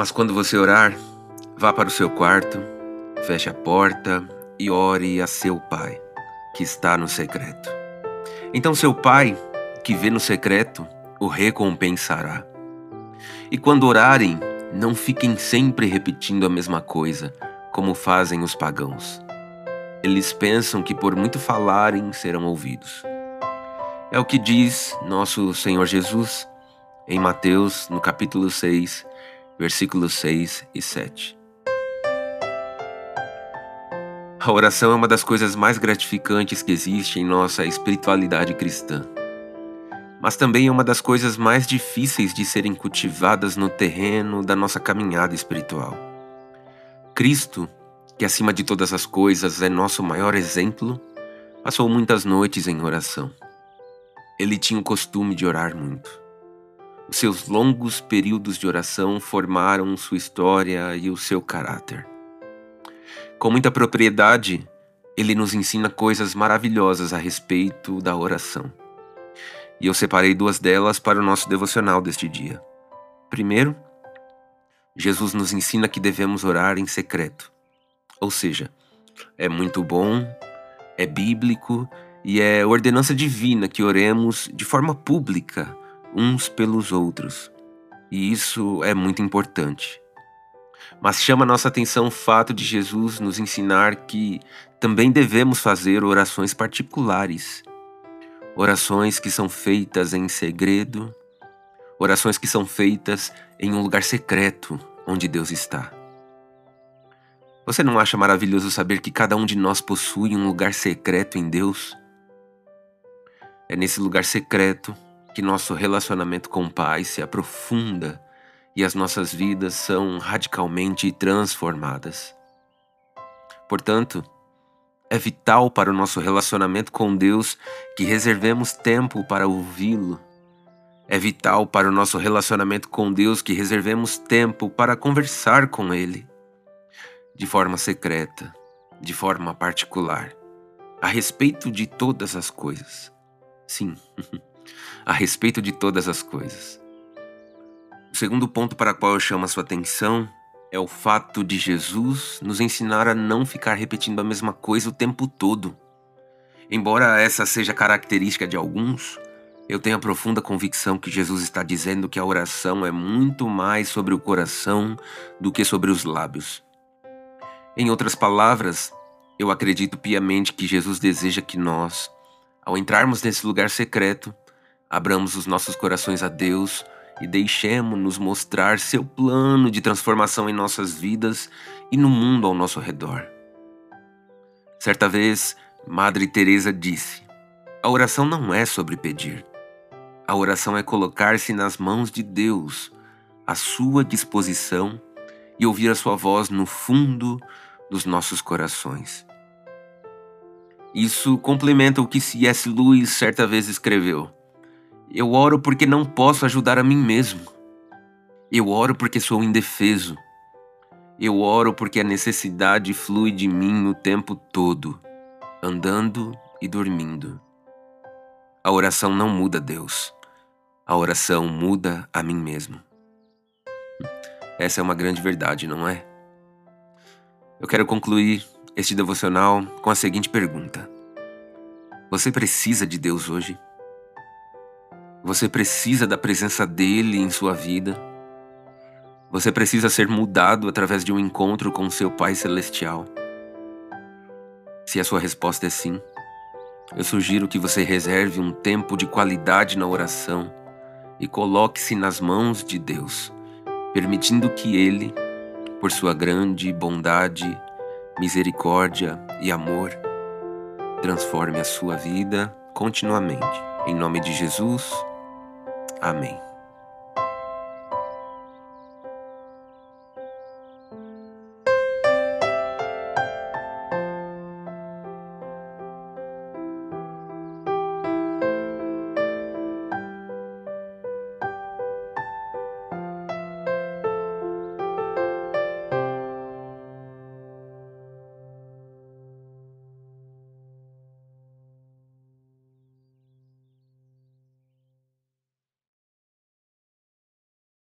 Mas quando você orar, vá para o seu quarto, feche a porta e ore a seu pai, que está no secreto. Então seu pai, que vê no secreto, o recompensará. E quando orarem, não fiquem sempre repetindo a mesma coisa, como fazem os pagãos. Eles pensam que por muito falarem serão ouvidos. É o que diz nosso Senhor Jesus em Mateus, no capítulo 6, versículos 6 e 7. A oração é uma das coisas mais gratificantes que existe em nossa espiritualidade cristã. Mas também é uma das coisas mais difíceis de serem cultivadas no terreno da nossa caminhada espiritual. Cristo, que acima de todas as coisas é nosso maior exemplo, passou muitas noites em oração. Ele tinha o costume de orar muito. Seus longos períodos de oração formaram sua história e o seu caráter. Com muita propriedade, ele nos ensina coisas maravilhosas a respeito da oração. E eu separei duas delas para o nosso devocional deste dia. Primeiro, Jesus nos ensina que devemos orar em secreto. Ou seja, é muito bom, é bíblico e é ordenança divina que oremos de forma pública uns pelos outros. E isso é muito importante. Mas chama nossa atenção o fato de Jesus nos ensinar que também devemos fazer orações particulares. Orações que são feitas em segredo, orações que são feitas em um lugar secreto onde Deus está. Você não acha maravilhoso saber que cada um de nós possui um lugar secreto em Deus? É nesse lugar secreto que nosso relacionamento com o Pai se aprofunda e as nossas vidas são radicalmente transformadas. Portanto, é vital para o nosso relacionamento com Deus que reservemos tempo para ouvi-lo. É vital para o nosso relacionamento com Deus que reservemos tempo para conversar com Ele, de forma secreta, de forma particular, a respeito de todas as coisas. Sim. a respeito de todas as coisas. O segundo ponto para o qual eu chamo a sua atenção é o fato de Jesus nos ensinar a não ficar repetindo a mesma coisa o tempo todo. Embora essa seja característica de alguns, eu tenho a profunda convicção que Jesus está dizendo que a oração é muito mais sobre o coração do que sobre os lábios. Em outras palavras, eu acredito piamente que Jesus deseja que nós, ao entrarmos nesse lugar secreto, Abramos os nossos corações a Deus e deixemos-nos mostrar seu plano de transformação em nossas vidas e no mundo ao nosso redor. Certa vez, Madre Teresa disse: A oração não é sobre pedir. A oração é colocar-se nas mãos de Deus, à sua disposição e ouvir a sua voz no fundo dos nossos corações. Isso complementa o que C.S. Lewis certa vez escreveu. Eu oro porque não posso ajudar a mim mesmo. Eu oro porque sou indefeso. Eu oro porque a necessidade flui de mim o tempo todo, andando e dormindo. A oração não muda Deus. A oração muda a mim mesmo. Essa é uma grande verdade, não é? Eu quero concluir este devocional com a seguinte pergunta: Você precisa de Deus hoje? Você precisa da presença dele em sua vida. Você precisa ser mudado através de um encontro com seu Pai Celestial. Se a sua resposta é sim, eu sugiro que você reserve um tempo de qualidade na oração e coloque-se nas mãos de Deus, permitindo que Ele, por sua grande bondade, misericórdia e amor, transforme a sua vida continuamente. Em nome de Jesus, Amém.